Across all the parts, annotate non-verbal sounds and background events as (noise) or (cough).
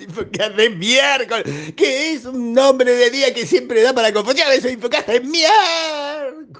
Infocast de miércoles. Que es un nombre de día que siempre da para confundir. Eso, Infocast de miércoles.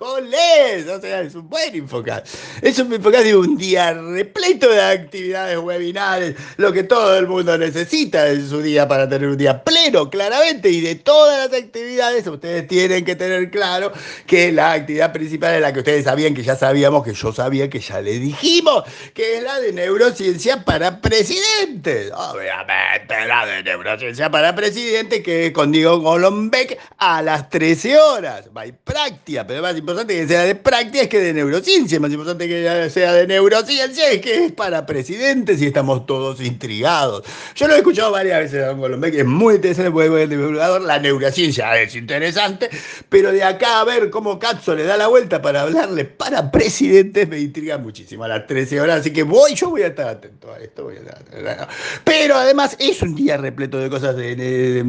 O sea, es un buen Infocast. Es un Infocast de un día repleto de actividades webinales. Lo que todo el mundo necesita en su día para tener un día pleno, claramente. Y de todas las actividades, ustedes tienen que tener claro que la actividad principal es la que ustedes sabían, que ya sabíamos, que yo sabía, que ya le dijimos, que es la de neurociencia para presidentes. Obviamente, la de neurociencia para presidentes, que es con Diego Golombek a las 13 horas. Va práctica, pero más importante que sea de práctica es que de neurociencia. Más importante que sea de neurociencia es que es para presidentes y estamos todos intrigados. Yo lo he escuchado varias veces a Don Golombek, es muy interesante, porque divulgador, la neurociencia es interesante, pero de acá a ver cómo Katzo le da la vuelta para hablarle para presidentes me intriga muchísimo a las 13 horas, así que voy, yo voy a estar atento a esto. Voy a estar atento. Pero además es un día repleto de cosas de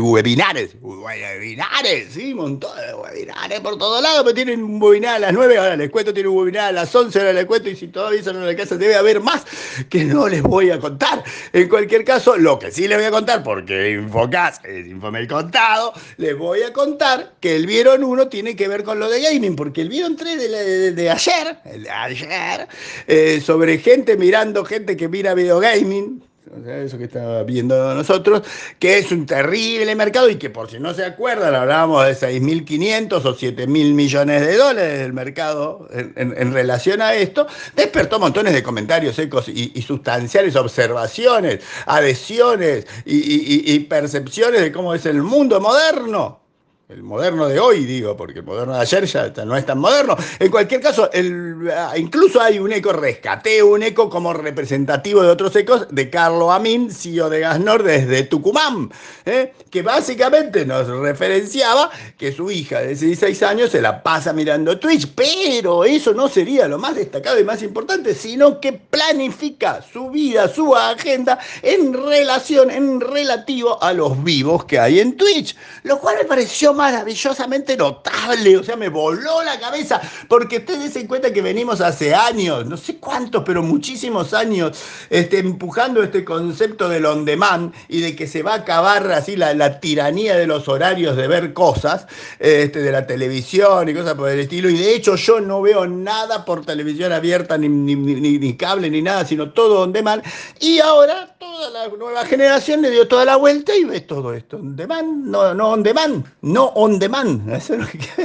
webinares, webinares, sí, un montón de webinares por todos lados, pero tienen un webinar a las 9, ahora les cuento, tienen un webinar a las 11, ahora les cuento, y si todavía eso no les casa debe haber más que no les voy a contar. En cualquier caso, lo que sí les voy a contar, porque Infocas es Infomel contado, les voy a contar que el Vieron 1 tiene que ver con lo de gaming, porque el Vieron 3 de, de, de ayer, el de ayer, eh, sobre gente mirando, gente que mira video gaming, o sea, eso que está viendo nosotros, que es un terrible mercado y que por si no se acuerdan, hablábamos de 6.500 o 7.000 millones de dólares del mercado en, relación a esto, despertó montones de comentarios secos y, sustanciales, observaciones, adhesiones y, y percepciones de cómo es el mundo moderno el moderno de hoy, digo, porque el moderno de ayer ya no es tan moderno. En cualquier caso, el, incluso hay un eco, rescaté un eco como representativo de otros ecos de Carlo Amin, CEO de Gasnor desde Tucumán, ¿eh? que básicamente nos referenciaba que su hija de 16 años se la pasa mirando Twitch, pero eso no sería lo más destacado y más importante, sino que planifica su vida, su agenda en relación, en relativo a los vivos que hay en Twitch, lo cual me pareció maravillosamente notable, o sea, me voló la cabeza, porque ustedes se cuenta que venimos hace años, no sé cuántos, pero muchísimos años, este, empujando este concepto del on demand y de que se va a acabar así la, la tiranía de los horarios de ver cosas, este, de la televisión y cosas por el estilo, y de hecho yo no veo nada por televisión abierta, ni, ni, ni, ni cable, ni nada, sino todo on demand, y ahora toda la nueva generación le dio toda la vuelta y ve todo esto on demand, no, no on demand, no on demand. (laughs)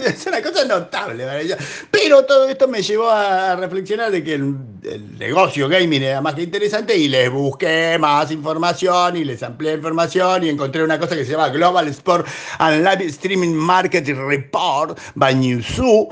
Es una cosa notable. Pero todo esto me llevó a reflexionar de que el, negocio gaming era más que interesante y les busqué más información y les amplié información y encontré una cosa que se llama Global Sport and Live Streaming Market Report by Newzoo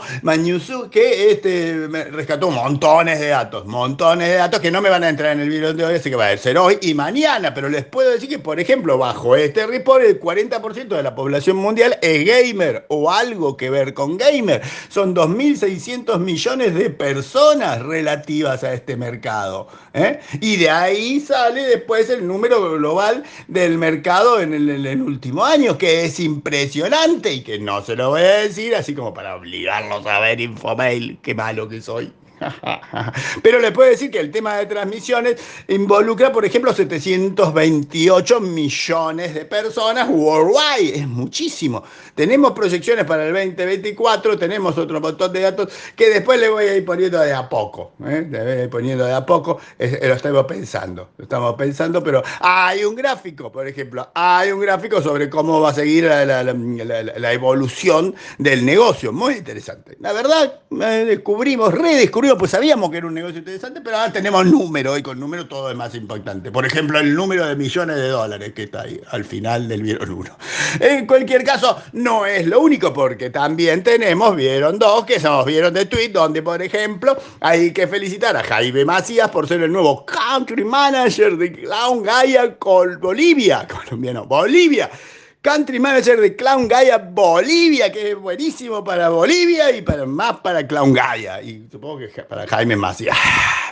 que este, me rescató montones de datos, montones de datos que no me van a entrar en el video de hoy, así que va a ser hoy y mañana, pero les puedo decir que, por ejemplo, bajo este report, el 40% de la población mundial es gamer o algo que ver con gamer. Son 2.600 millones de personas relativas a este mercado. ¿eh? Y de ahí sale después el número global del mercado en el, en el, último año, que es impresionante y que no se lo voy a decir así como para obligarlos a ver Infomail, qué malo que soy. (laughs) Pero le puedo decir que el tema de transmisiones involucra, por ejemplo, 728 millones de personas worldwide. Es muchísimo. Tenemos proyecciones para el 2024, tenemos otro montón de datos que después le voy a ir poniendo de a poco. ¿eh? Le voy a ir poniendo de a poco. Es, lo estamos pensando. Lo estamos pensando, pero hay un gráfico, por ejemplo. Hay un gráfico sobre cómo va a seguir la, la, evolución del negocio. Muy interesante. La verdad, descubrimos, redescubrimos pues sabíamos que era un negocio interesante, pero ahora tenemos número y con número todo es más impactante. Por ejemplo, el número de millones de dólares que está ahí al final del Vieron 1. En cualquier caso, no es lo único porque también tenemos Vieron 2, que somos Vieron de Tweet, donde por ejemplo hay que felicitar a Jaime Macías por ser el nuevo country manager de Clown Gaia con Bolivia, (laughs) colombiano, Bolivia. Country Manager de Clown Gaia Bolivia, que es buenísimo para Bolivia y para más para Clown Gaia. Y supongo que para Jaime Macías.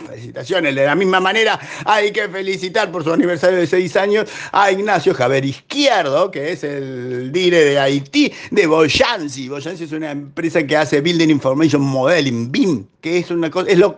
Felicitaciones. De la misma manera, hay que felicitar por su aniversario de seis años a Ignacio Javier Izquierdo, que es el dire de Haití, de Boyansi. Boyansi es una empresa que hace Building Information Modeling, BIM, que es una cosa, es lo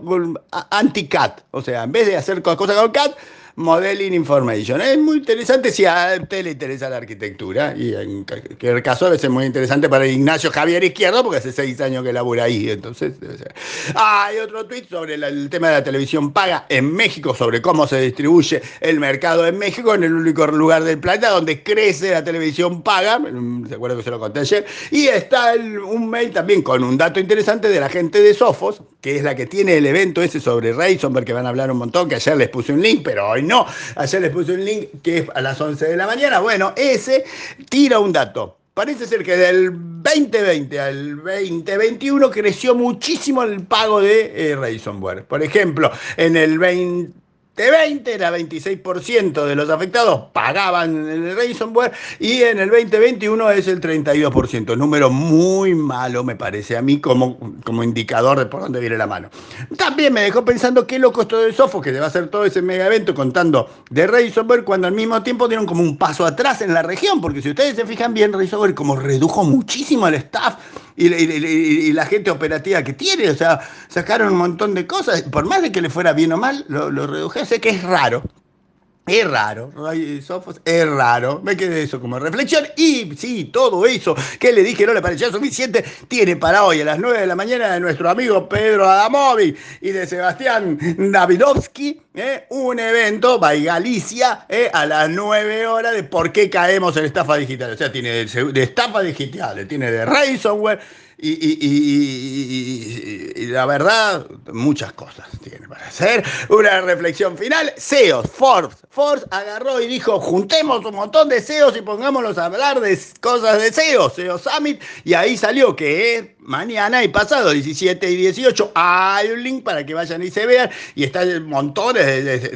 anti-CAT. O sea, en vez de hacer cosas con CAT, Modeling Information. Es muy interesante si a usted le interesa la arquitectura y en cualquier caso debe ser muy interesante para Ignacio Javier Izquierdo porque hace seis años que labura ahí, entonces ser. hay otro tweet sobre el tema de la televisión paga en México, sobre cómo se distribuye el mercado en México, en el único lugar del planeta donde crece la televisión paga, se acuerda que se lo conté ayer, y está un mail también con un dato interesante de la gente de Sofos, que es la que tiene el evento ese sobre Raisonberg, que van a hablar un montón, que ayer les puse un link, pero hoy no. Ayer les puse un link que es a las 11 de la mañana. Bueno, ese tira un dato. Parece ser que del 2020 al 2021 creció muchísimo el pago de eh, Ransomware. Por ejemplo, en el 20 2020 era 26% de los afectados pagaban el ransomware y en el 2021 es el 32%. Número muy malo, me parece a mí, como, como indicador de por dónde viene la mano. También me dejó pensando qué loco esto de Sofos, que va a hacer todo ese mega evento contando de ransomware, cuando al mismo tiempo dieron como un paso atrás en la región, porque si ustedes se fijan bien, ransomware como redujo muchísimo el staff y, la gente operativa que tiene. O sea, sacaron un montón de cosas. Por más de que le fuera bien o mal, lo, lo redujese, que es raro. Es raro, es raro. Me quedé eso como reflexión. Y sí, todo eso que le dije no le parecía suficiente, tiene para hoy a las 9 de la mañana de nuestro amigo Pedro Adamovi y de Sebastián Davidovsky, ¿eh? un evento, by Galicia, ¿eh? a las 9 horas de por qué caemos en estafa digital. O sea, tiene de, estafa digital, tiene de ransomware y, la verdad, muchas cosas hacer. Una reflexión final. SEOs, Forbes. Forbes agarró y dijo, juntemos un montón de SEOs y pongámoslos a hablar de cosas de SEO, SEO Summit. Y ahí salió que mañana y pasado, 17 y 18, hay un link para que vayan y se vean. Y están montones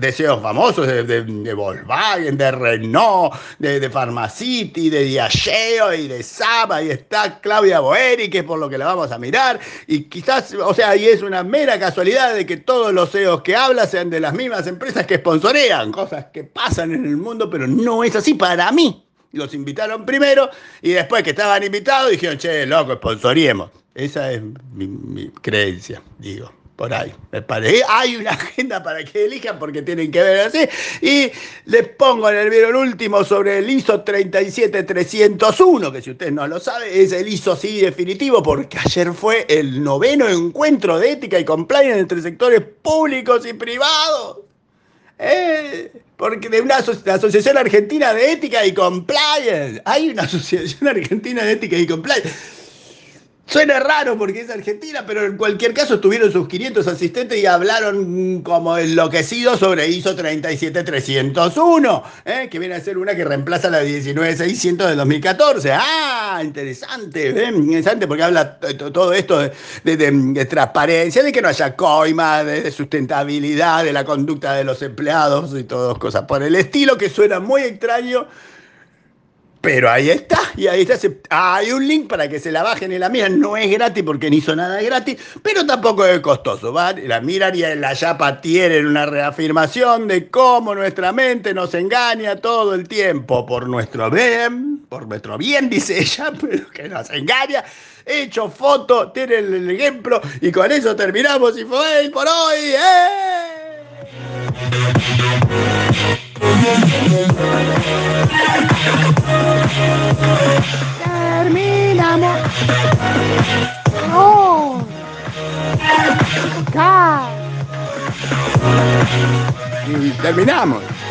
de, SEOs famosos, de, Volkswagen, de Renault, de, de de Diageo y de Saba. Y está Claudia Boeri, que por lo que la vamos a mirar. Y quizás, o sea, y es una mera casualidad de que todos los CEOs que habla sean de las mismas empresas que sponsorean, cosas que pasan en el mundo, pero no es así para mí. Los invitaron primero y después que estaban invitados dijeron, che, loco, sponsoriemos. Esa es mi creencia, digo por ahí, me parece. Hay una agenda para que elijan porque tienen que ver así. Y les pongo en el video último sobre el ISO 37301, que si ustedes no lo saben, es el ISO sí definitivo, porque ayer fue el noveno encuentro de ética y compliance entre sectores públicos y privados. Eh, porque de una Asociación Argentina de Ética y Compliance. Hay una (laughs) Asociación Argentina de Ética y Compliance Suena raro porque es Argentina, pero en cualquier caso tuvieron sus 500 asistentes y hablaron como enloquecidos sobre ISO 37301, ¿eh? que viene a ser una que reemplaza la 19600 del 2014. Ah, interesante, ¿eh? interesante porque habla todo esto de, transparencia, de que no haya coima, de, sustentabilidad, de la conducta de los empleados y todas cosas por el estilo, que suena muy extraño pero ahí está, y ahí está. Hay un link para que se la bajen y la miran. No es gratis porque ni hizo nada gratis, pero tampoco es costoso. ¿vale? La miran y en la yapa tienen una reafirmación de cómo nuestra mente nos engaña todo el tiempo por nuestro bien, por nuestro bien, dice ella, (laughs) pero que nos engaña. Hecho foto, tienen el ejemplo, y con eso terminamos. Y fue por hoy. ¡eh! Terminamos.